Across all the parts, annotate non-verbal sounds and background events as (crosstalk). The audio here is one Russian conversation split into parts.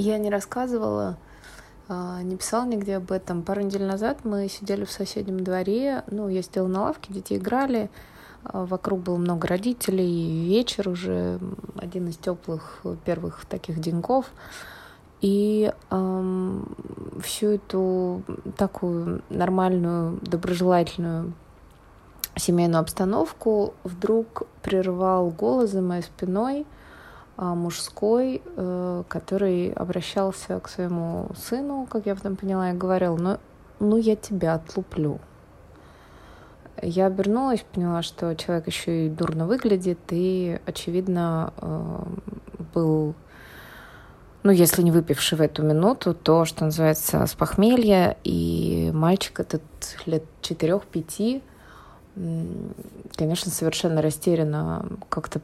Я не рассказывала, а, не писала нигде об этом. Пару недель назад мы сидели в соседнем дворе, ну, я сидела на лавке, дети играли, а, вокруг было много родителей, вечер уже, один из теплых первых таких деньков. И эм, всю эту такую нормальную, доброжелательную семейную обстановку вдруг прервал голос за моей спиной – мужской, э, который обращался к своему сыну, как я потом поняла, и говорил, ну, ну я тебя отлуплю. Я обернулась, поняла, что человек еще и дурно выглядит, и, очевидно, э, был, ну, если не выпивший в эту минуту, то, что называется, с похмелья, и мальчик этот лет четырех-пяти, конечно, совершенно растерянно как-то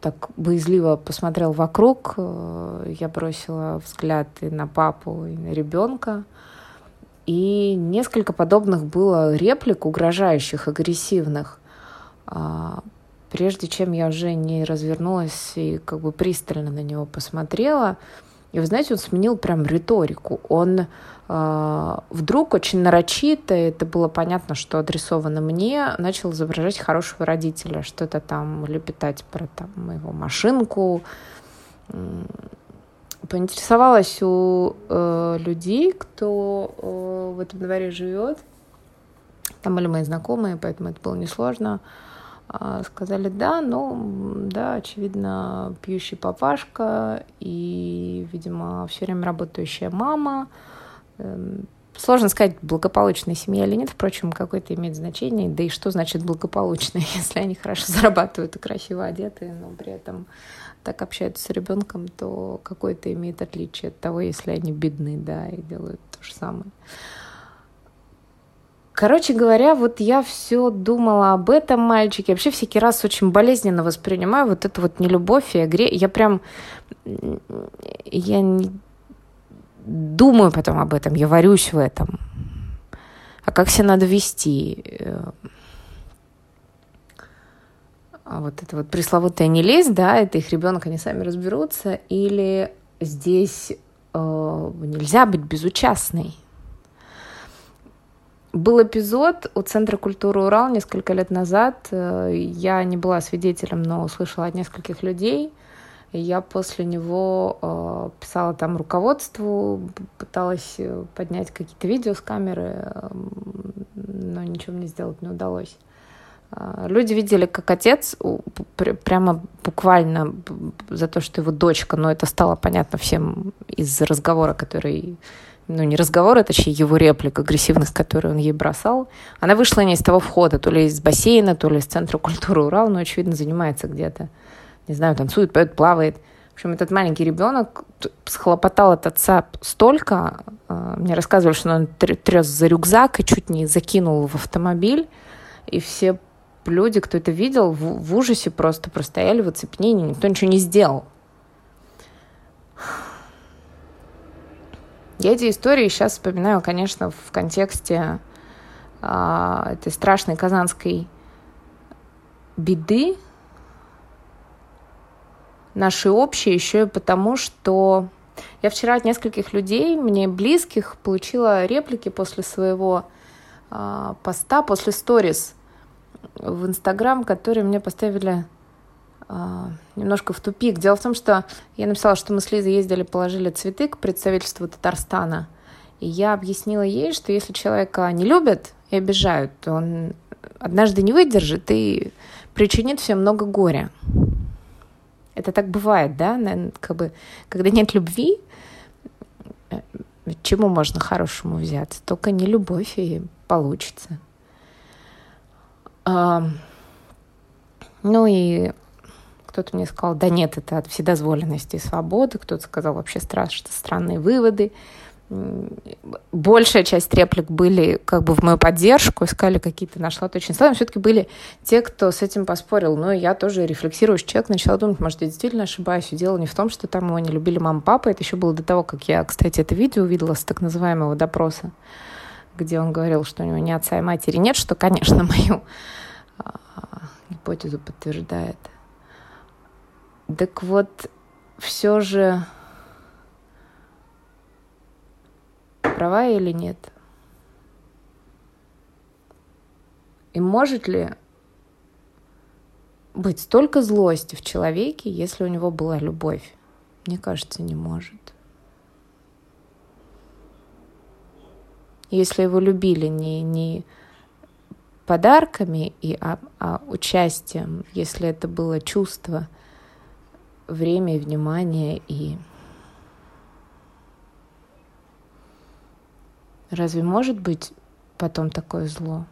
так боязливо посмотрел вокруг. Э, я бросила взгляд и на папу, и на ребенка. И несколько подобных было реплик, угрожающих, агрессивных. А, прежде чем я уже не развернулась и как бы пристально на него посмотрела, и вы знаете, он сменил прям риторику. Он э, вдруг очень нарочито, это было понятно, что адресовано мне, начал изображать хорошего родителя, что-то там лепетать про там, моего машинку. Поинтересовалась у э, людей, кто э, в этом дворе живет. Там были мои знакомые, поэтому это было несложно. А, сказали да, ну да, очевидно, пьющий папашка и, видимо, все время работающая мама. Эм, сложно сказать, благополучная семья или нет, впрочем, какое-то имеет значение. Да и что значит благополучная, (laughs) если они хорошо зарабатывают и красиво одеты, но при этом так общаются с ребенком, то какое-то имеет отличие от того, если они бедны, да, и делают то же самое. Короче говоря, вот я все думала об этом мальчике. Вообще всякий раз очень болезненно воспринимаю вот эту вот нелюбовь и агре. Я прям... Я не думаю потом об этом, я варюсь в этом. А как себя надо вести? А вот это вот пресловутая не лезь, да, это их ребенок, они сами разберутся. Или здесь э, нельзя быть безучастной. Был эпизод у Центра культуры Урал несколько лет назад. Э, я не была свидетелем, но услышала от нескольких людей. Я после него э, писала там руководству, пыталась э, поднять какие-то видео с камеры, но ничего мне сделать не удалось. Люди видели, как отец прямо буквально за то, что его дочка, но это стало понятно всем из разговора, который ну, не разговор, а точнее его реплика, агрессивность, которую он ей бросал, она вышла не из того входа, то ли из бассейна, то ли из Центра культуры Урал, но, очевидно, занимается где-то. Не знаю, танцует, поет, плавает. В общем, этот маленький ребенок схлопотал от отца столько, а, мне рассказывали, что он тряс за рюкзак и чуть не закинул в автомобиль, и все люди, кто это видел, в ужасе просто простояли в оцепенении, никто ничего не сделал. Я эти истории сейчас вспоминаю, конечно, в контексте э, этой страшной казанской беды, нашей общей, еще и потому, что я вчера от нескольких людей, мне близких, получила реплики после своего э, поста, после сторис в Инстаграм, которые мне поставили немножко в тупик. Дело в том, что я написала, что мы с Лизой ездили, положили цветы к представительству Татарстана. И я объяснила ей, что если человека не любят и обижают, то он однажды не выдержит и причинит всем много горя. Это так бывает, да? Как бы, когда нет любви, э, чему можно хорошему взяться? Только не любовь и получится. Ну и кто-то мне сказал, да нет, это от вседозволенности и свободы. Кто-то сказал вообще страшно странные выводы. Большая часть реплик были как бы в мою поддержку, искали какие-то, нашла точные слова. Все-таки были те, кто с этим поспорил. Но я тоже рефлексирующий человек, начала думать, может, я действительно ошибаюсь. И дело не в том, что там его не любили мама, папа. Это еще было до того, как я, кстати, это видео увидела с так называемого допроса, где он говорил, что у него ни отца и матери нет, что, конечно, (laughs) мою а, гипотезу подтверждает. Так вот, все же права или нет? И может ли быть столько злости в человеке, если у него была любовь? Мне кажется, не может. Если его любили не, не подарками, и, а, а участием, если это было чувство, время и внимание и Разве может быть потом такое зло?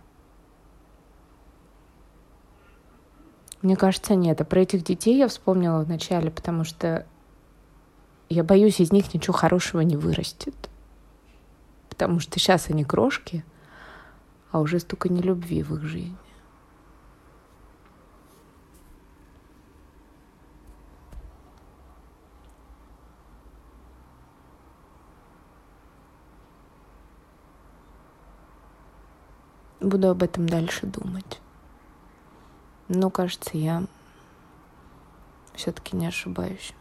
Мне кажется, нет. А про этих детей я вспомнила вначале, потому что я боюсь, из них ничего хорошего не вырастет. Потому что сейчас они крошки, а уже столько нелюбви в их жизни. Буду об этом дальше думать. Но, кажется, я все-таки не ошибаюсь.